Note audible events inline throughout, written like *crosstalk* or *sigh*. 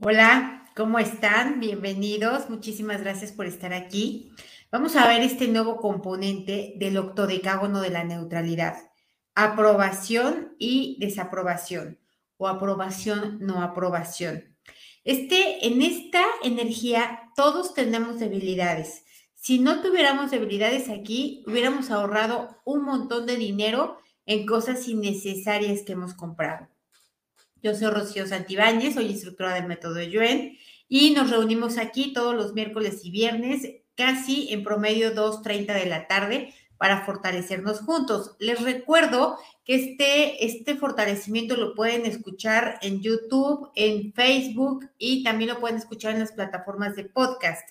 Hola, ¿cómo están? Bienvenidos. Muchísimas gracias por estar aquí. Vamos a ver este nuevo componente del octodecágono de la neutralidad. Aprobación y desaprobación o aprobación, no aprobación. Este, en esta energía todos tenemos debilidades. Si no tuviéramos debilidades aquí, hubiéramos ahorrado un montón de dinero en cosas innecesarias que hemos comprado. Yo soy Rocío Santibáñez, soy instructora del método Yuen y nos reunimos aquí todos los miércoles y viernes, casi en promedio 2.30 de la tarde, para fortalecernos juntos. Les recuerdo que este, este fortalecimiento lo pueden escuchar en YouTube, en Facebook y también lo pueden escuchar en las plataformas de podcast.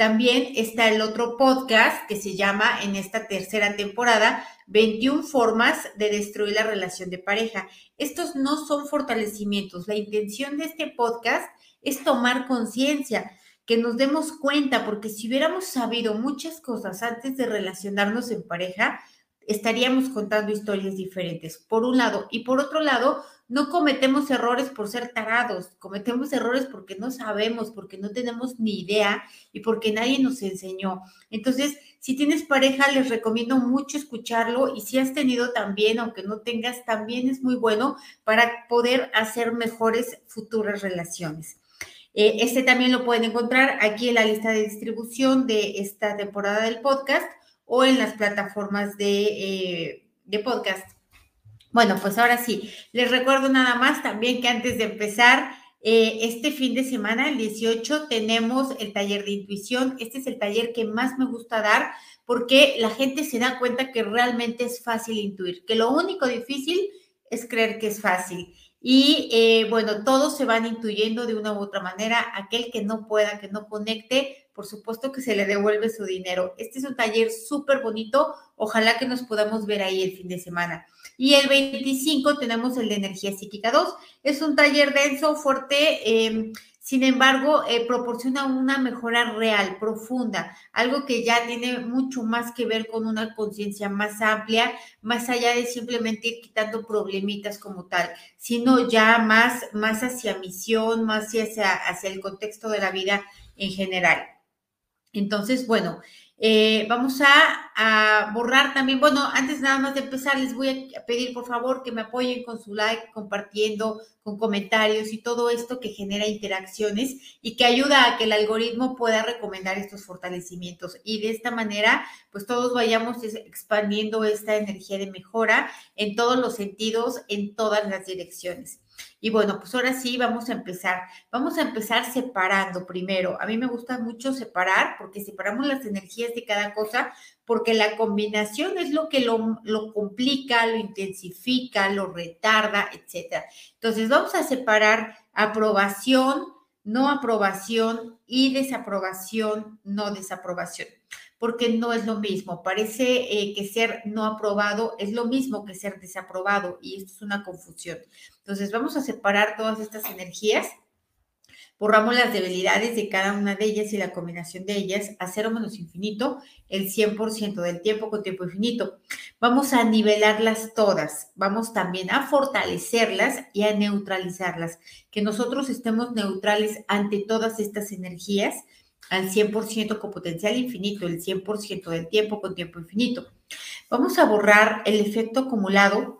También está el otro podcast que se llama en esta tercera temporada 21 formas de destruir la relación de pareja. Estos no son fortalecimientos. La intención de este podcast es tomar conciencia, que nos demos cuenta, porque si hubiéramos sabido muchas cosas antes de relacionarnos en pareja, estaríamos contando historias diferentes, por un lado. Y por otro lado, no cometemos errores por ser tarados, cometemos errores porque no sabemos, porque no tenemos ni idea y porque nadie nos enseñó. Entonces, si tienes pareja, les recomiendo mucho escucharlo y si has tenido también, aunque no tengas, también es muy bueno para poder hacer mejores futuras relaciones. Eh, este también lo pueden encontrar aquí en la lista de distribución de esta temporada del podcast o en las plataformas de, eh, de podcast bueno, pues ahora sí, les recuerdo nada más también que antes de empezar, eh, este fin de semana, el 18, tenemos el taller de intuición. Este es el taller que más me gusta dar porque la gente se da cuenta que realmente es fácil intuir, que lo único difícil es creer que es fácil. Y eh, bueno, todos se van intuyendo de una u otra manera. Aquel que no pueda, que no conecte, por supuesto que se le devuelve su dinero. Este es un taller súper bonito. Ojalá que nos podamos ver ahí el fin de semana. Y el 25 tenemos el de energía psíquica 2. Es un taller denso, fuerte. Em, sin embargo, eh, proporciona una mejora real, profunda, algo que ya tiene mucho más que ver con una conciencia más amplia, más allá de simplemente ir quitando problemitas como tal, sino ya más, más hacia misión, más hacia, hacia el contexto de la vida en general. Entonces, bueno, eh, vamos a, borrar también, bueno, antes nada más de empezar, les voy a pedir por favor que me apoyen con su like, compartiendo, con comentarios y todo esto que genera interacciones y que ayuda a que el algoritmo pueda recomendar estos fortalecimientos. Y de esta manera, pues todos vayamos expandiendo esta energía de mejora en todos los sentidos, en todas las direcciones. Y bueno, pues ahora sí vamos a empezar. Vamos a empezar separando primero. A mí me gusta mucho separar porque separamos las energías de cada cosa porque la combinación es lo que lo, lo complica, lo intensifica, lo retarda, etc. Entonces vamos a separar aprobación, no aprobación y desaprobación, no desaprobación porque no es lo mismo. Parece eh, que ser no aprobado es lo mismo que ser desaprobado y esto es una confusión. Entonces vamos a separar todas estas energías, borramos las debilidades de cada una de ellas y la combinación de ellas a cero menos infinito, el 100% del tiempo con tiempo infinito. Vamos a nivelarlas todas, vamos también a fortalecerlas y a neutralizarlas, que nosotros estemos neutrales ante todas estas energías al 100% con potencial infinito, el 100% del tiempo con tiempo infinito. Vamos a borrar el efecto acumulado,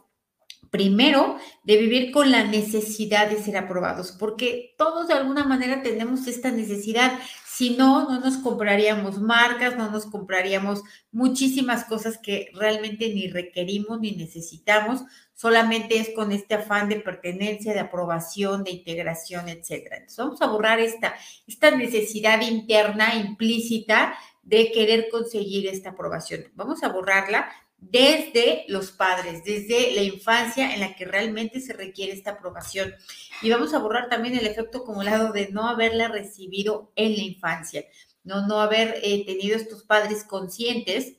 primero, de vivir con la necesidad de ser aprobados, porque todos de alguna manera tenemos esta necesidad. Si no, no nos compraríamos marcas, no nos compraríamos muchísimas cosas que realmente ni requerimos ni necesitamos, solamente es con este afán de pertenencia, de aprobación, de integración, etcétera. Entonces vamos a borrar esta, esta necesidad interna implícita de querer conseguir esta aprobación. Vamos a borrarla desde los padres, desde la infancia en la que realmente se requiere esta aprobación. Y vamos a borrar también el efecto acumulado de no haberla recibido en la infancia, no, no haber eh, tenido estos padres conscientes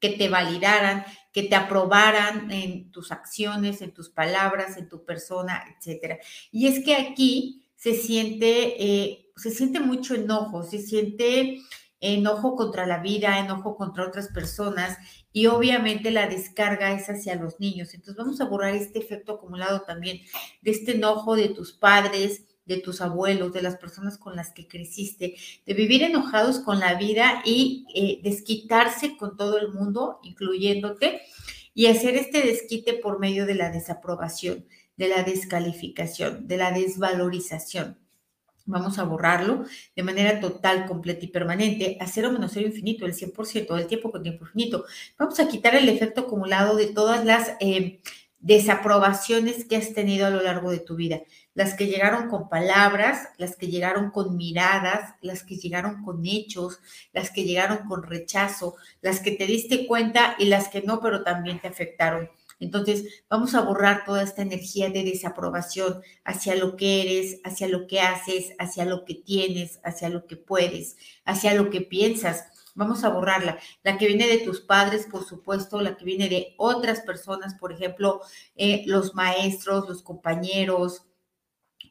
que te validaran, que te aprobaran en tus acciones, en tus palabras, en tu persona, etcétera. Y es que aquí se siente, eh, se siente mucho enojo, se siente enojo contra la vida, enojo contra otras personas y obviamente la descarga es hacia los niños. Entonces vamos a borrar este efecto acumulado también de este enojo de tus padres, de tus abuelos, de las personas con las que creciste, de vivir enojados con la vida y eh, desquitarse con todo el mundo, incluyéndote, y hacer este desquite por medio de la desaprobación, de la descalificación, de la desvalorización. Vamos a borrarlo de manera total, completa y permanente a cero menos cero infinito, el 100% del tiempo con tiempo infinito. Vamos a quitar el efecto acumulado de todas las eh, desaprobaciones que has tenido a lo largo de tu vida. Las que llegaron con palabras, las que llegaron con miradas, las que llegaron con hechos, las que llegaron con rechazo, las que te diste cuenta y las que no, pero también te afectaron. Entonces, vamos a borrar toda esta energía de desaprobación hacia lo que eres, hacia lo que haces, hacia lo que tienes, hacia lo que puedes, hacia lo que piensas. Vamos a borrarla. La que viene de tus padres, por supuesto, la que viene de otras personas, por ejemplo, eh, los maestros, los compañeros,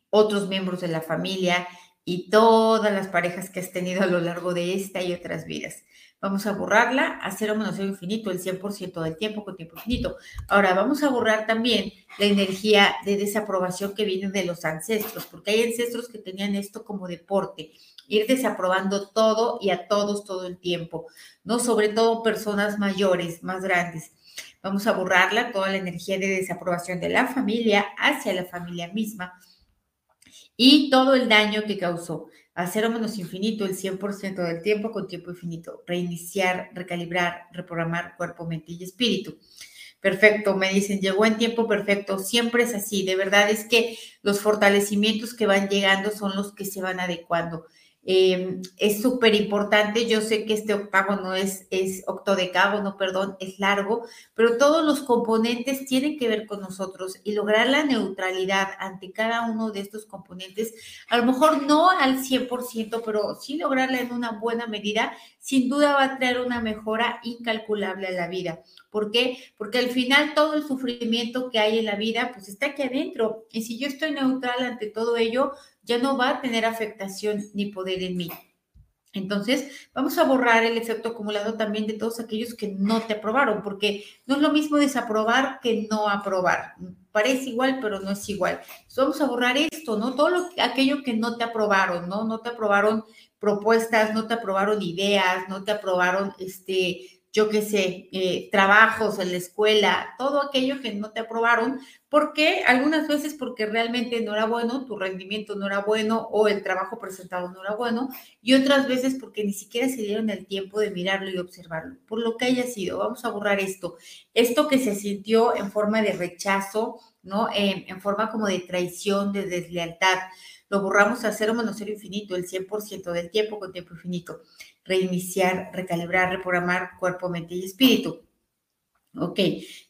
otros miembros de la familia y todas las parejas que has tenido a lo largo de esta y otras vidas. Vamos a borrarla a cero menos cero infinito, el 100% del tiempo con tiempo infinito. Ahora vamos a borrar también la energía de desaprobación que viene de los ancestros, porque hay ancestros que tenían esto como deporte, ir desaprobando todo y a todos todo el tiempo, ¿no? Sobre todo personas mayores, más grandes. Vamos a borrarla, toda la energía de desaprobación de la familia hacia la familia misma y todo el daño que causó a cero menos infinito el 100% del tiempo con tiempo infinito. Reiniciar, recalibrar, reprogramar cuerpo, mente y espíritu. Perfecto, me dicen, llegó en tiempo perfecto, siempre es así, de verdad es que los fortalecimientos que van llegando son los que se van adecuando. Em, es súper importante. Yo sé que este octavo no es, es octodecágono, perdón, es largo, pero todos los componentes tienen que ver con nosotros y lograr la neutralidad ante cada uno de estos componentes, a lo mejor no al 100%, pero sí lograrla en una buena medida, sin duda va a traer una mejora incalculable a la vida. ¿Por qué? Porque al final todo el sufrimiento que hay en la vida, pues está aquí adentro. Y si yo estoy neutral ante todo ello, ya no va a tener afectación ni poder en mí. Entonces, vamos a borrar el efecto acumulado también de todos aquellos que no te aprobaron, porque no es lo mismo desaprobar que no aprobar. Parece igual, pero no es igual. Vamos a borrar esto, ¿no? Todo lo, aquello que no te aprobaron, ¿no? No te aprobaron propuestas, no te aprobaron ideas, no te aprobaron, este, yo qué sé, eh, trabajos en la escuela, todo aquello que no te aprobaron, porque algunas veces porque realmente no era bueno, tu rendimiento no era bueno o el trabajo presentado no era bueno, y otras veces porque ni siquiera se dieron el tiempo de mirarlo y observarlo, por lo que haya sido. Vamos a borrar esto, esto que se sintió en forma de rechazo, ¿no? En, en forma como de traición, de deslealtad. Lo borramos a cero menos cero infinito, el 100% del tiempo con tiempo infinito reiniciar, recalibrar, reprogramar cuerpo, mente y espíritu. Ok,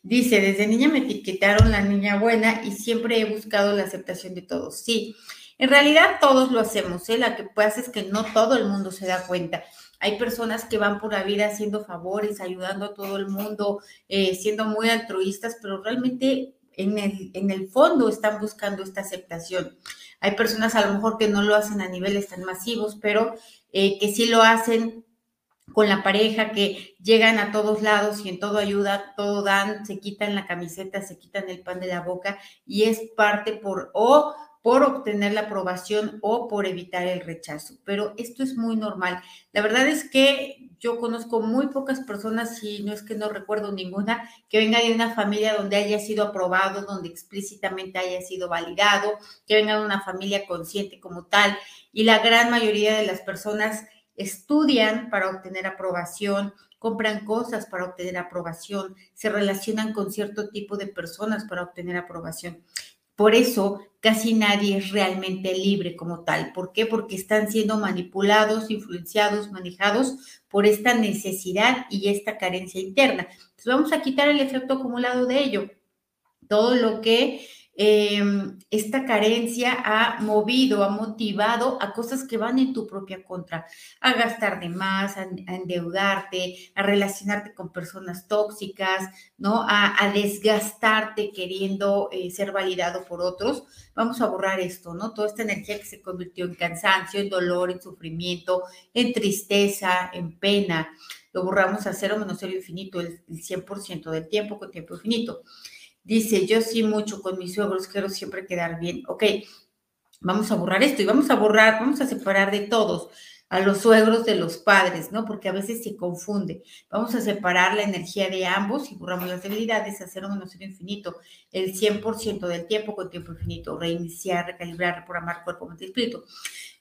dice, desde niña me etiquetaron la niña buena y siempre he buscado la aceptación de todos. Sí, en realidad todos lo hacemos, ¿eh? La que pasa es que no todo el mundo se da cuenta. Hay personas que van por la vida haciendo favores, ayudando a todo el mundo, eh, siendo muy altruistas, pero realmente en el, en el fondo están buscando esta aceptación. Hay personas a lo mejor que no lo hacen a niveles tan masivos, pero eh, que sí lo hacen con la pareja, que llegan a todos lados y en todo ayuda, todo dan, se quitan la camiseta, se quitan el pan de la boca y es parte por o por obtener la aprobación o por evitar el rechazo. Pero esto es muy normal. La verdad es que yo conozco muy pocas personas, y no es que no recuerdo ninguna, que venga de una familia donde haya sido aprobado, donde explícitamente haya sido validado, que venga de una familia consciente como tal y la gran mayoría de las personas estudian para obtener aprobación, compran cosas para obtener aprobación, se relacionan con cierto tipo de personas para obtener aprobación. Por eso casi nadie es realmente libre como tal. ¿Por qué? Porque están siendo manipulados, influenciados, manejados por esta necesidad y esta carencia interna. Entonces vamos a quitar el efecto acumulado de ello. Todo lo que Em, esta carencia ha movido, ha motivado a cosas que van en tu propia contra, a gastar de más, a, endeudarte, a relacionarte con personas tóxicas, ¿no? A, desgastarte queriendo eh, ser validado por otros. Vamos a borrar esto, ¿no? Toda esta energía que se convirtió en cansancio, en dolor, en sufrimiento, en tristeza, en pena. Lo borramos a cero menos cero infinito, el, el 100% del tiempo con tiempo infinito. Dice, yo sí mucho con mis suegros, quiero siempre quedar bien. Ok, vamos a borrar esto y vamos a borrar, vamos a separar de todos a los suegros de los padres, ¿no? Porque a veces se confunde. Vamos a separar la energía de ambos y borramos las debilidades, hacer un menos infinito, el 100% del tiempo con tiempo infinito, reiniciar, recalibrar, reprogramar cuerpo, mente y espíritu.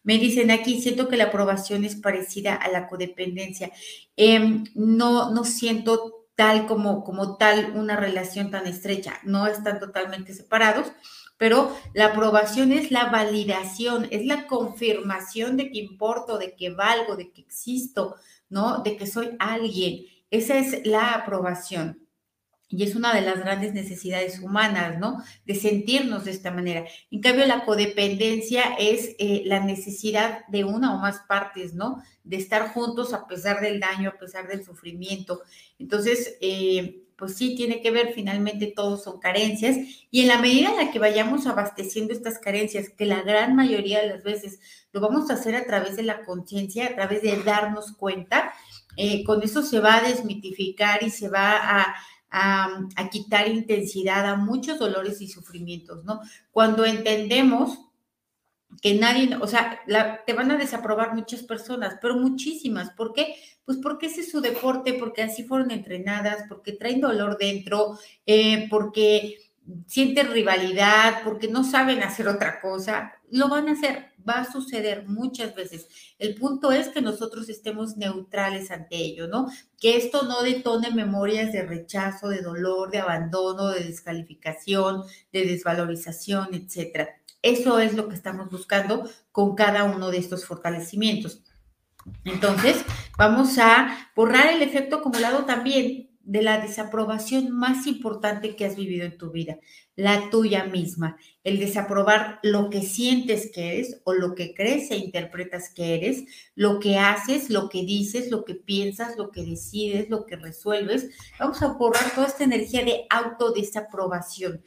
Me dicen aquí, siento que la aprobación es parecida a la codependencia. Em, no, no siento tal como, como tal una relación tan estrecha, no están totalmente separados pero la aprobación es la validación, es la confirmación de que importo, de que valgo, de que existo, ¿no? De que soy alguien. Esa es la aprobación. Y es una de las grandes necesidades humanas, ¿no? De sentirnos de esta manera. En cambio, la codependencia es eh, la necesidad de una o más partes, ¿no? De estar juntos a pesar del daño, a pesar del sufrimiento. Entonces, eh, pues sí tiene que ver, finalmente todos son carencias y en la medida en la que vayamos abasteciendo estas carencias, que la gran mayoría de las veces lo vamos a hacer a través de la conciencia, a través de darnos cuenta, eh, con eso se va a desmitificar y se va a, a, quitar intensidad a muchos dolores y sufrimientos, ¿no? Cuando entendemos que nadie, o sea, te van a desaprobar muchas personas, pero muchísimas. ¿Por qué? Pues porque ese es su deporte, porque así fueron entrenadas, porque traen dolor dentro, eh, porque sienten rivalidad, porque no saben hacer otra cosa. Lo van a hacer, va a suceder muchas veces. El punto es que nosotros estemos neutrales ante ello, ¿no? Que esto no detone memorias de rechazo, de dolor, de abandono, de descalificación, de desvalorización, etcétera eso es lo que estamos buscando con cada uno de estos fortalecimientos. Entonces, vamos a borrar el efecto acumulado también de la desaprobación más importante que has vivido en tu vida, la tuya misma, el desaprobar lo que sientes que eres o lo que crees e interpretas que eres, lo que haces, lo que dices, lo que piensas, lo que decides, lo que resuelves. Vamos a borrar toda esta energía de autodesaprobación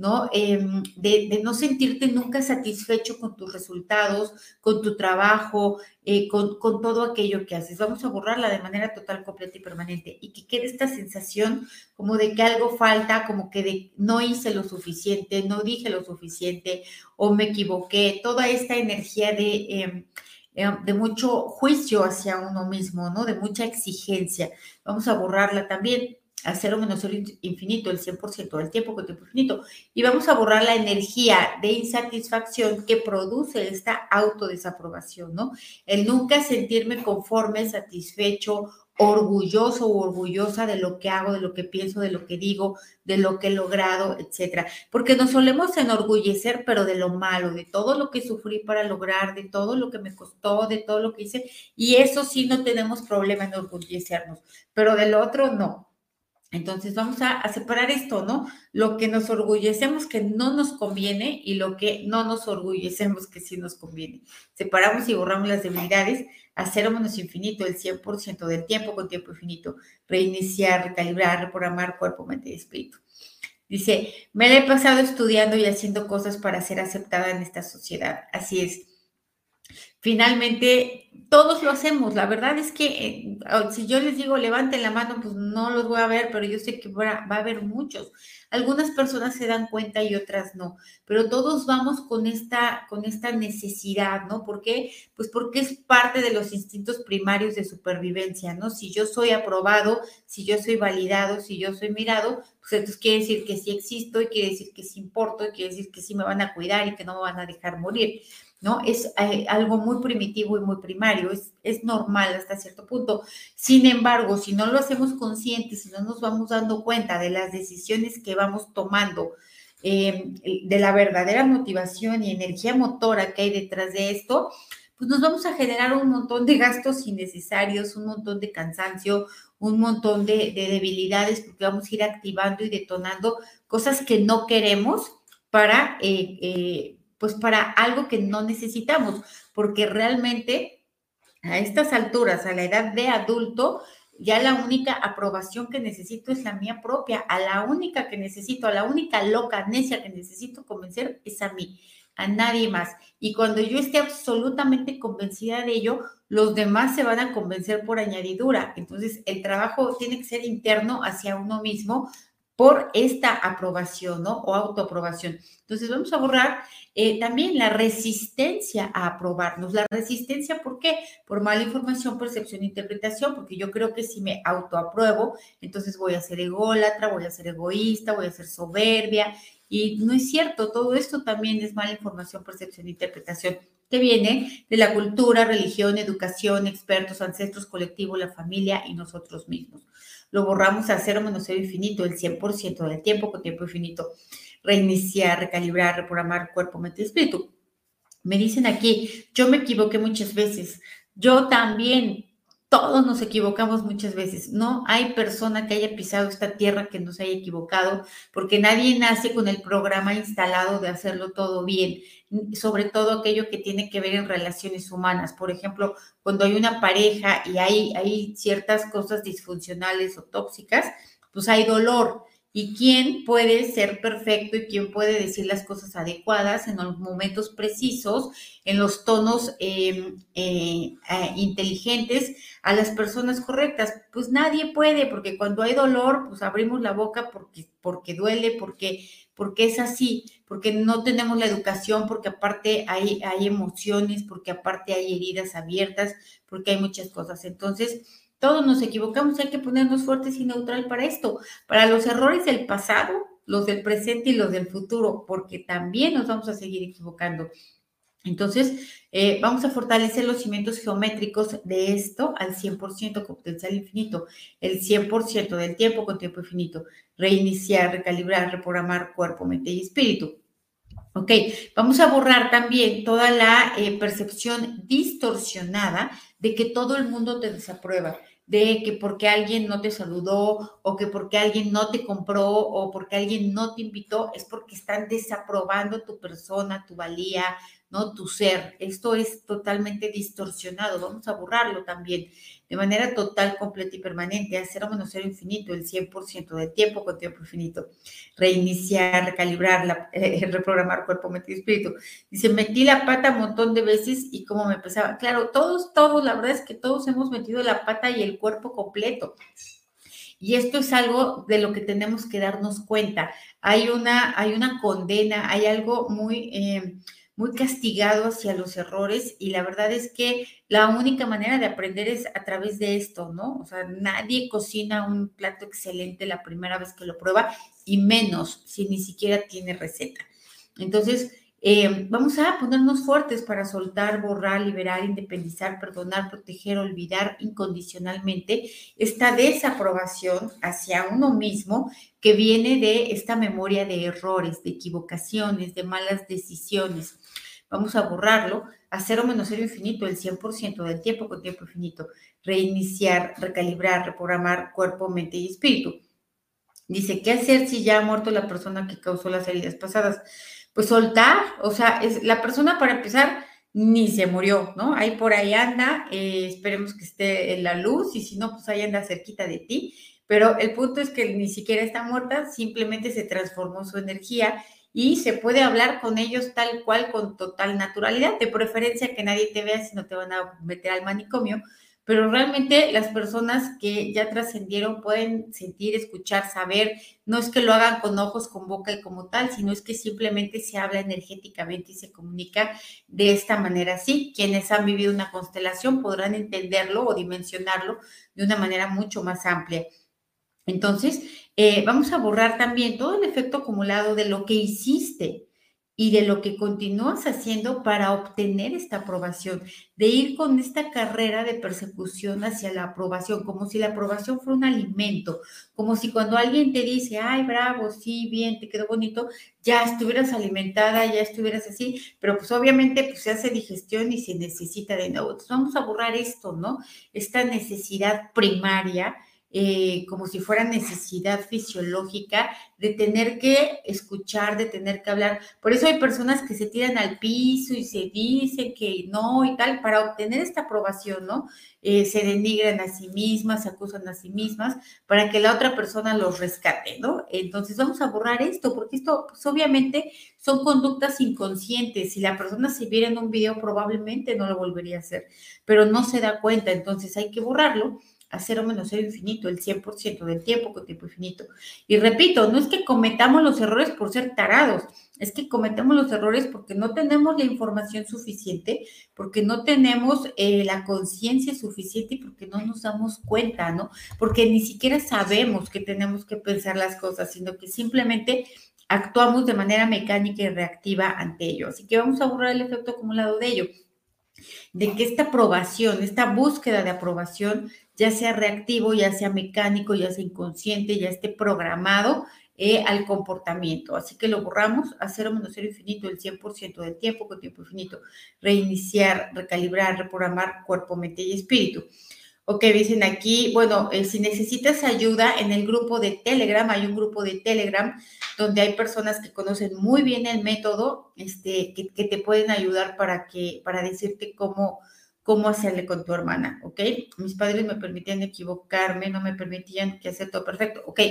¿no? Em, de, no sentirte nunca satisfecho con tus resultados, con tu trabajo, eh, con, todo aquello que haces. Vamos a borrarla de manera total, completa y permanente y que quede esta sensación como de que algo falta, como que no hice lo suficiente, no dije lo suficiente o me equivoqué, toda esta energía de... Em, em, de mucho juicio hacia uno mismo, ¿no? De mucha exigencia. Vamos a borrarla también a cero menos cero infinito, el 100% del tiempo con tiempo infinito. Y vamos a borrar la energía de insatisfacción que produce esta autodesaprobación, ¿no? El nunca sentirme conforme, satisfecho, orgulloso o orgullosa de lo que hago, de lo que pienso, de lo que digo, de lo que he logrado, etcétera. Porque nos solemos enorgullecer, pero de lo malo, de todo lo que sufrí para lograr, de todo lo que me costó, de todo lo que hice. Y eso sí no tenemos problema en orgullecernos, pero del otro no. Entonces vamos a, separar esto, ¿no? Lo que nos orgullecemos que no nos conviene y lo que no nos orgullecemos que sí nos conviene. Separamos y borramos las debilidades menos infinito, el 100% del tiempo con tiempo infinito. Reiniciar, recalibrar, reprogramar cuerpo, mente y espíritu. Dice, me la he pasado estudiando y haciendo cosas para ser aceptada en esta sociedad. Así es. Finalmente, todos lo hacemos. La verdad es que eh, si yo les digo levanten la mano, pues no los voy a ver, pero yo sé que va, a haber muchos. Algunas personas se dan cuenta y otras no, pero todos vamos con esta, con esta necesidad, ¿no? ¿Por qué? Pues porque es parte de los instintos primarios de supervivencia, ¿no? Si yo soy aprobado, si yo soy validado, si yo soy mirado, pues entonces quiere decir que sí existo y quiere decir que sí importo y quiere decir que sí me van a cuidar y que no me van a dejar morir. ¿No? Es eh, algo muy primitivo y muy primario, es, es, normal hasta cierto punto. Sin embargo, si no lo hacemos consciente, si no nos vamos dando cuenta de las decisiones que vamos tomando, em, de la verdadera motivación y energía motora que hay detrás de esto, pues nos vamos a generar un montón de gastos innecesarios, un montón de cansancio, un montón de, debilidades, porque vamos a ir activando y detonando cosas que no queremos para... Eh, eh, pues para algo que no necesitamos, porque realmente a estas alturas, a la edad de adulto, ya la única aprobación que necesito es la mía propia, a la única que necesito, a la única loca, necia que necesito convencer es a mí, a nadie más. Y cuando yo esté absolutamente convencida de ello, los demás se van a convencer por añadidura. Entonces, el trabajo tiene que ser interno hacia uno mismo, por esta aprobación, ¿no? O autoaprobación. Entonces vamos a borrar eh, también la resistencia a aprobarnos. La resistencia, ¿por qué? Por mala información, percepción interpretación, porque yo creo que si me autoapruebo, entonces voy a ser ególatra, voy a ser egoísta, voy a ser soberbia. Y no es cierto, todo esto también es mala información, percepción interpretación que viene de la cultura, religión, educación, expertos, ancestros, colectivo, la familia y nosotros mismos lo borramos a cero menos cero infinito, el 100% del tiempo con tiempo infinito. Reiniciar, recalibrar, reprogramar cuerpo, mente y espíritu. Me dicen aquí, yo me equivoqué muchas veces. Yo también todos nos equivocamos muchas veces. No hay persona que haya pisado esta tierra que no se haya equivocado, porque nadie nace con el programa instalado de hacerlo todo bien, sobre todo aquello que tiene que ver en relaciones humanas. Por ejemplo, cuando hay una pareja y hay, hay ciertas cosas disfuncionales o tóxicas, pues hay dolor y quién puede ser perfecto y quién puede decir las cosas adecuadas en los momentos precisos, en los tonos em, eh, inteligentes a las personas correctas. Pues nadie puede, porque cuando hay dolor, pues abrimos la boca porque, porque duele, porque, porque es así, porque no tenemos la educación, porque aparte hay, hay emociones, porque aparte hay heridas abiertas, porque hay muchas cosas. Entonces, todos nos equivocamos, hay que ponernos fuertes y neutral para esto, para los errores del pasado, los del presente y los del futuro, porque también nos vamos a seguir equivocando. Entonces, eh, vamos a fortalecer los cimientos geométricos de esto al 100% con potencial infinito, el 100% del tiempo con tiempo infinito, reiniciar, recalibrar, reprogramar cuerpo, mente y espíritu. Ok, vamos a borrar también toda la eh, percepción distorsionada de que todo el mundo te desaprueba de que porque alguien no te saludó o que porque alguien no te compró o porque alguien no te invitó, es porque están desaprobando tu persona, tu valía, ¿no? Tu ser. Esto es totalmente distorsionado. Vamos a borrarlo también de manera total, completa y permanente, a cero menos cero infinito, el 100% del tiempo con tiempo infinito. Reiniciar, recalibrar, *laughs* eh, reprogramar cuerpo, mente y espíritu. Dice, metí la pata un montón de veces y cómo me pesaba. Claro, todos, todos, la verdad es que todos hemos metido la pata y el cuerpo completo. Y esto es algo de lo que tenemos que darnos cuenta. Hay una, hay una condena, hay algo muy... Eh, muy castigado hacia los errores y la verdad es que la única manera de aprender es a través de esto, ¿no? O sea, nadie cocina un plato excelente la primera vez que lo prueba y menos si ni siquiera tiene receta. Entonces, eh, vamos a ponernos fuertes para soltar, borrar, liberar, independizar, perdonar, proteger, olvidar incondicionalmente esta desaprobación hacia uno mismo que viene de esta memoria de errores, de equivocaciones, de malas decisiones. Vamos a borrarlo a cero menos cero infinito, el 100% del tiempo con tiempo infinito. Reiniciar, recalibrar, reprogramar cuerpo, mente y espíritu. Dice, ¿qué hacer si ya ha muerto la persona que causó las heridas pasadas? Pues soltar, o sea, es la persona para empezar ni se murió, ¿no? Ahí por ahí anda, eh, esperemos que esté en la luz y si no, pues ahí anda cerquita de ti, pero el punto es que ni siquiera está muerta, simplemente se transformó su energía y se puede hablar con ellos tal cual, con total naturalidad, de preferencia que nadie te vea si no te van a meter al manicomio, pero realmente las personas que ya trascendieron pueden sentir, escuchar, saber, no es que lo hagan con ojos, con boca y como tal, sino es que simplemente se habla energéticamente y se comunica de esta manera. Sí, quienes han vivido una constelación podrán entenderlo o dimensionarlo de una manera mucho más amplia. Entonces, eh, vamos a borrar también todo el efecto acumulado de lo que hiciste y de lo que continúas haciendo para obtener esta aprobación, de ir con esta carrera de persecución hacia la aprobación, como si la aprobación fuera un alimento, como si cuando alguien te dice, ay, bravo, sí, bien, te quedó bonito, ya estuvieras alimentada, ya estuvieras así, pero pues obviamente pues se hace digestión y se necesita de nuevo. Entonces vamos a borrar esto, ¿no? Esta necesidad primaria eh, como si fuera necesidad fisiológica de tener que escuchar, de tener que hablar. Por eso hay personas que se tiran al piso y se dicen que no y tal, para obtener esta aprobación, ¿no? Eh, se denigran a sí mismas, se acusan a sí mismas, para que la otra persona los rescate, ¿no? Entonces vamos a borrar esto, porque esto, pues obviamente, son conductas inconscientes. Si la persona se viera en un video, probablemente no lo volvería a hacer, pero no se da cuenta, entonces hay que borrarlo a cero menos cero infinito, el 100% del tiempo con tiempo infinito. Y repito, no es que cometamos los errores por ser tarados, es que cometemos los errores porque no tenemos la información suficiente, porque no tenemos eh, la conciencia suficiente y porque no nos damos cuenta, ¿no? Porque ni siquiera sabemos que tenemos que pensar las cosas, sino que simplemente actuamos de manera mecánica y reactiva ante ello. Así que vamos a borrar el efecto acumulado de ello de que esta aprobación, esta búsqueda de aprobación, ya sea reactivo, ya sea mecánico, ya sea inconsciente, ya esté programado eh, al comportamiento. Así que lo borramos a cero menos cero infinito el 100% del tiempo con tiempo infinito. Reiniciar, recalibrar, reprogramar cuerpo, mente y espíritu. Ok, dicen aquí, bueno, eh, si necesitas ayuda en el grupo de Telegram, hay un grupo de Telegram donde hay personas que conocen muy bien el método, este, que, te pueden ayudar para que, para decirte cómo, cómo hacerle con tu hermana, ¿ok? Mis padres me permitían equivocarme, no me permitían que hacer todo perfecto, ¿ok?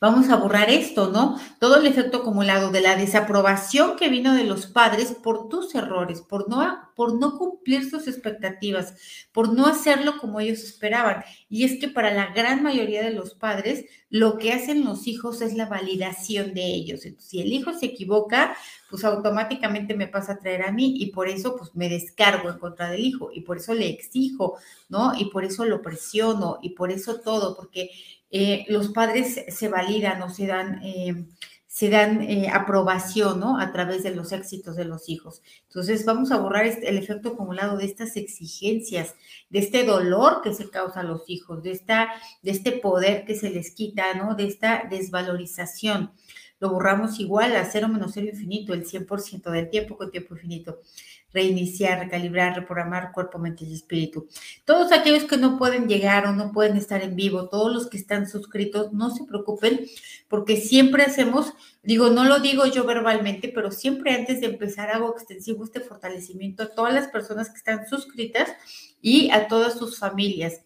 Vamos a borrar esto, ¿no? Todo el efecto acumulado de la desaprobación que vino de los padres por tus errores, por no, por no cumplir sus expectativas, por no hacerlo como ellos esperaban. Y es que para la gran mayoría de los padres, lo que hacen los hijos es la validación de ellos. si el hijo se equivoca, pues automáticamente me pasa a traer a mí y por eso pues me descargo en contra del hijo y por eso le exijo, ¿no? Y por eso lo presiono y por eso todo, porque eh, los padres se validan o se dan, eh, se dan eh, aprobación, ¿no? A través de los éxitos de los hijos. Entonces, vamos a borrar este, el efecto acumulado de estas exigencias, de este dolor que se causa a los hijos, de, esta, de este poder que se les quita, ¿no? De esta desvalorización. Lo borramos igual a cero menos cero infinito, el 100% del tiempo con tiempo infinito reiniciar, recalibrar, reprogramar cuerpo, mente y espíritu. Todos aquellos que no pueden llegar o no pueden estar en vivo, todos los que están suscritos, no se preocupen porque siempre hacemos, digo, no lo digo yo verbalmente, pero siempre antes de empezar hago extensivo este fortalecimiento a todas las personas que están suscritas y a todas sus familias.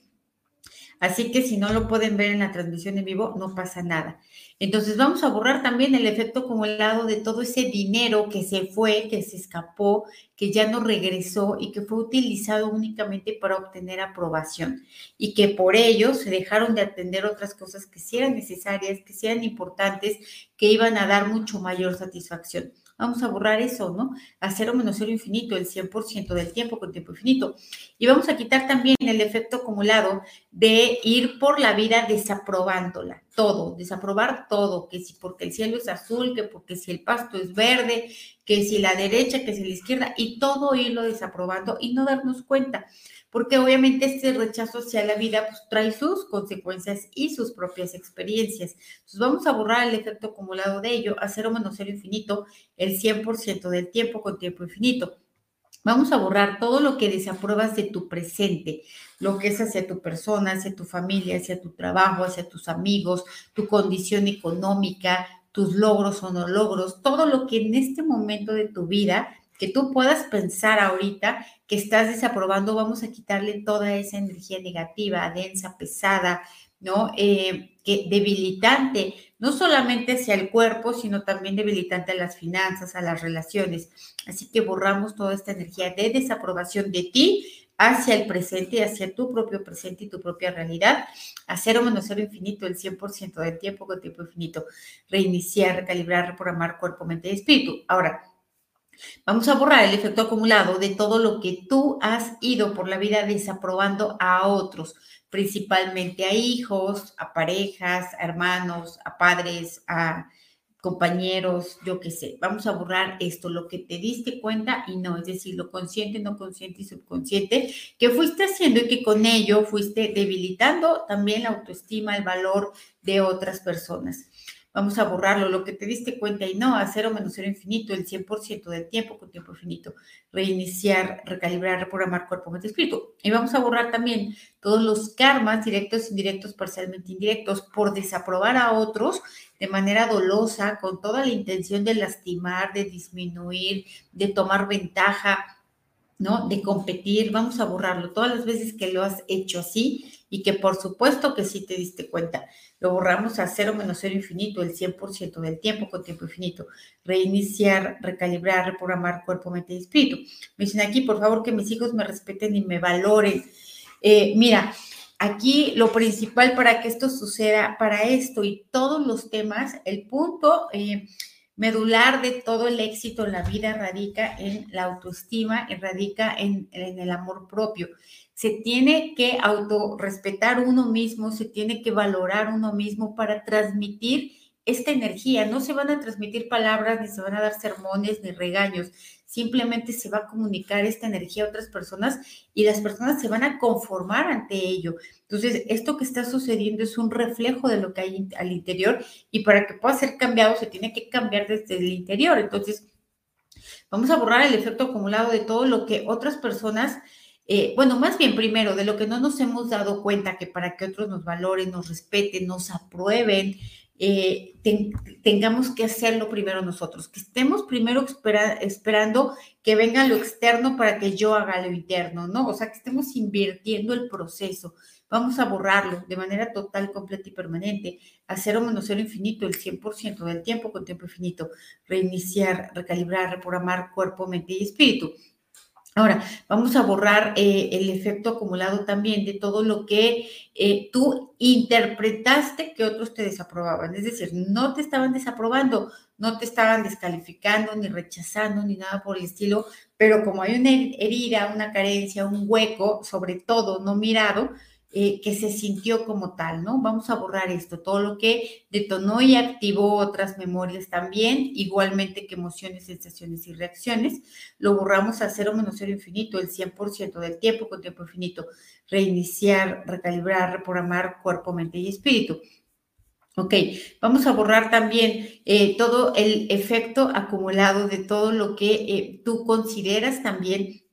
Así que si no lo pueden ver en la transmisión en vivo, no pasa nada. Entonces vamos a borrar también el efecto acumulado de todo ese dinero que se fue, que se escapó, que ya no regresó y que fue utilizado únicamente para obtener aprobación y que por ello se dejaron de atender otras cosas que sí eran necesarias, que sí eran importantes, que iban a dar mucho mayor satisfacción. Vamos a borrar eso, ¿no? A cero menos cero infinito, el 100% del tiempo con tiempo infinito. Y vamos a quitar también el efecto acumulado de ir por la vida desaprobándola, todo, desaprobar todo, que si porque el cielo es azul, que porque si el pasto es verde, que si la derecha, que si la izquierda, y todo irlo desaprobando y no darnos cuenta porque obviamente este rechazo hacia la vida pues, trae sus consecuencias y sus propias experiencias. Entonces vamos a borrar el efecto acumulado de ello a cero menos cero infinito el 100% del tiempo con tiempo infinito. Vamos a borrar todo lo que desapruebas de tu presente, lo que es hacia tu persona, hacia tu familia, hacia tu trabajo, hacia tus amigos, tu condición económica, tus logros o no logros, todo lo que en este momento de tu vida que tú puedas pensar ahorita que estás desaprobando, vamos a quitarle toda esa energía negativa, densa, pesada, ¿no? Eh, que debilitante, no solamente hacia el cuerpo, sino también debilitante a las finanzas, a las relaciones. Así que borramos toda esta energía de desaprobación de ti hacia el presente, hacia tu propio presente y tu propia realidad, a cero menos cero infinito, el 100% del tiempo con tiempo infinito, reiniciar, recalibrar, reprogramar cuerpo, mente y espíritu. Ahora, Vamos a borrar el efecto acumulado de todo lo que tú has ido por la vida desaprobando a otros, principalmente a hijos, a parejas, a hermanos, a padres, a compañeros, yo qué sé. Vamos a borrar esto, lo que te diste cuenta y no, es decir, lo consciente, no consciente y subconsciente que fuiste haciendo y que con ello fuiste debilitando también la autoestima, el valor de otras personas vamos a borrarlo, lo que te diste cuenta y no, a cero menos cero infinito, el 100% del tiempo con tiempo infinito, reiniciar, recalibrar, reprogramar cuerpo, mente, espíritu. Y vamos a borrar también todos los karmas, directos, indirectos, parcialmente indirectos, por desaprobar a otros de manera dolosa, con toda la intención de lastimar, de disminuir, de tomar ventaja, ¿no? De competir, vamos a borrarlo todas las veces que lo has hecho así y que por supuesto que sí te diste cuenta. Lo borramos a cero menos cero infinito, el 100% del tiempo con tiempo infinito. Reiniciar, recalibrar, reprogramar cuerpo, mente y espíritu. Me dicen aquí, por favor, que mis hijos me respeten y me valoren. Eh, mira, Aquí lo principal para que esto suceda, para esto y todos los temas, el punto eh, medular de todo el éxito en la vida radica en la autoestima, radica en, en el amor propio. Se tiene que autorrespetar uno mismo, se tiene que valorar uno mismo para transmitir esta energía. No se van a transmitir palabras, ni se van a dar sermones, ni regaños simplemente se va a comunicar esta energía a otras personas y las personas se van a conformar ante ello. Entonces, esto que está sucediendo es un reflejo de lo que hay al interior y para que pueda ser cambiado se tiene que cambiar desde el interior. Entonces, vamos a borrar el efecto acumulado de todo lo que otras personas... Eh, bueno, más bien primero, de lo que no nos hemos dado cuenta, que para que otros nos valoren, nos respeten, nos aprueben, eh, tengamos que hacerlo primero nosotros, que estemos primero esperando que venga lo externo para que yo haga lo interno, ¿no? O sea, que estemos invirtiendo el proceso. Vamos a borrarlo de manera total, completa y permanente, hacer o menos cero infinito el 100% del tiempo con tiempo infinito, reiniciar, recalibrar, reprogramar cuerpo, mente y espíritu. Ahora, vamos a borrar eh, el efecto acumulado también de todo lo que eh, tú interpretaste que otros te desaprobaban. Es decir, no te estaban desaprobando, no te estaban descalificando, ni rechazando, ni nada por el estilo, pero como hay una herida, una carencia, un hueco, sobre todo no mirado, eh, que se sintió como tal, ¿no? Vamos a borrar esto, todo lo que detonó y activó otras memorias también, igualmente que emociones, sensaciones y reacciones, lo borramos a cero menos cero infinito, el 100% del tiempo con tiempo infinito, reiniciar, recalibrar, reprogramar cuerpo, mente y espíritu. Ok, vamos a borrar también eh, todo el efecto acumulado de todo lo que eh, tú consideras también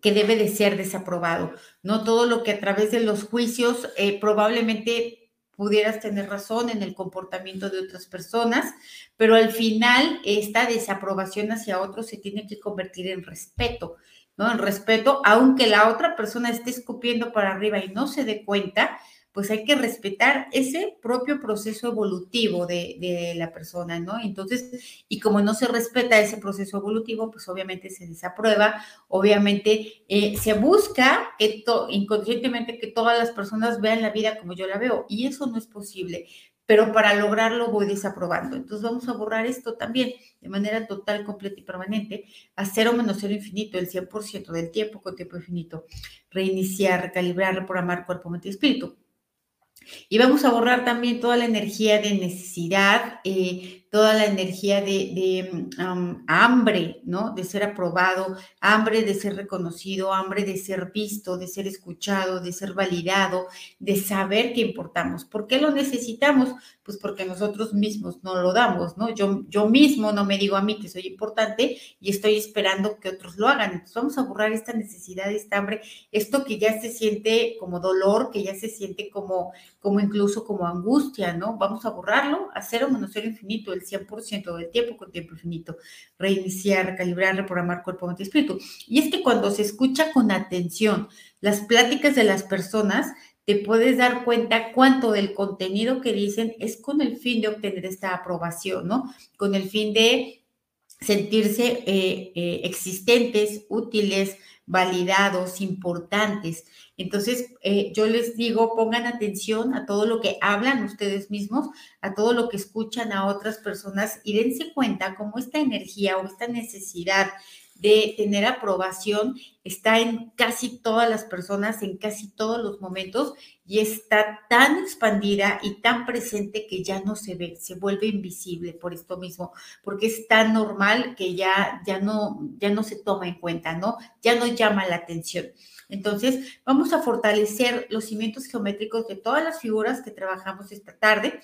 que debe de ser desaprobado, no todo lo que a través de los juicios eh, probablemente pudieras tener razón en el comportamiento de otras personas, pero al final esta desaprobación hacia otros se tiene que convertir en respeto, ¿no? En respeto, aunque la otra persona esté escupiendo para arriba y no se dé cuenta, pues hay que respetar ese propio proceso evolutivo de, la persona, ¿no? Entonces, y como no se respeta ese proceso evolutivo, pues obviamente se desaprueba, obviamente eh, se busca que inconscientemente que todas las personas vean la vida como yo la veo, y eso no es posible, pero para lograrlo voy desaprobando. Entonces vamos a borrar esto también de manera total, completa y permanente, a cero menos cero infinito, el 100% del tiempo con tiempo infinito, reiniciar, recalibrar, reprogramar cuerpo, mente y espíritu y vamos a borrar también toda la energía de necesidad, eh, toda la energía de, hambre, ¿no? De ser aprobado, hambre de ser reconocido, hambre de ser visto, de ser escuchado, de ser validado, de saber que importamos. ¿Por qué lo necesitamos? Pues porque nosotros mismos no lo damos, ¿no? Yo, yo mismo no me digo a mí que soy importante y estoy esperando que otros lo hagan. Entonces vamos a borrar esta necesidad, esta hambre, esto que ya se siente como dolor, que ya se siente como, como incluso como angustia, ¿no? Vamos a borrarlo a cero menos cero infinito, el 100% del tiempo con tiempo infinito. Reiniciar, recalibrar, reprogramar cuerpo, mente y espíritu. Y es que cuando se escucha con atención las pláticas de las personas, te puedes dar cuenta cuánto del contenido que dicen es con el fin de obtener esta aprobación, ¿no? Con el fin de sentirse eh, eh, existentes, útiles, validados, importantes. Entonces, eh, yo les digo, pongan atención a todo lo que hablan ustedes mismos, a todo lo que escuchan a otras personas y dense cuenta cómo esta energía o esta necesidad de tener aprobación está en casi todas las personas, en casi todos los momentos y está tan expandida y tan presente que ya no se ve, se vuelve invisible por esto mismo, porque es tan normal que ya, ya, no, ya no se toma en cuenta, ¿no? Ya no llama la atención. Entonces, vamos a fortalecer los cimientos geométricos de todas las figuras que trabajamos esta tarde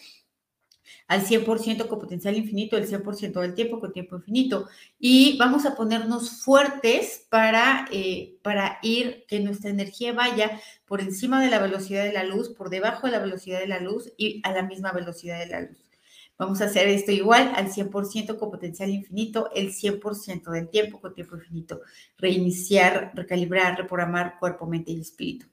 al 100% con potencial infinito, el 100% del tiempo con tiempo infinito. Y vamos a ponernos fuertes para, eh, para ir, que nuestra energía vaya por encima de la velocidad de la luz, por debajo de la velocidad de la luz y a la misma velocidad de la luz. Vamos a hacer esto igual al 100% con potencial infinito, el 100% del tiempo con tiempo infinito. Reiniciar, recalibrar, reprogramar cuerpo, mente y espíritu.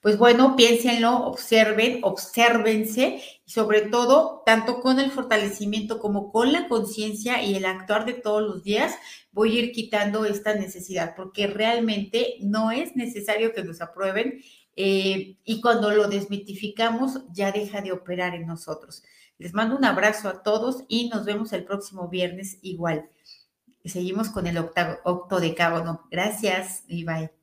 Pues bueno, piénsenlo, observen, obsérvense y sobre todo, tanto con el fortalecimiento como con la conciencia y el actuar de todos los días, voy a ir quitando esta necesidad porque realmente no es necesario que nos aprueben eh, y cuando lo desmitificamos ya deja de operar en nosotros. Les mando un abrazo a todos y nos vemos el próximo viernes igual. Seguimos con el octodecágono. Gracias y bye.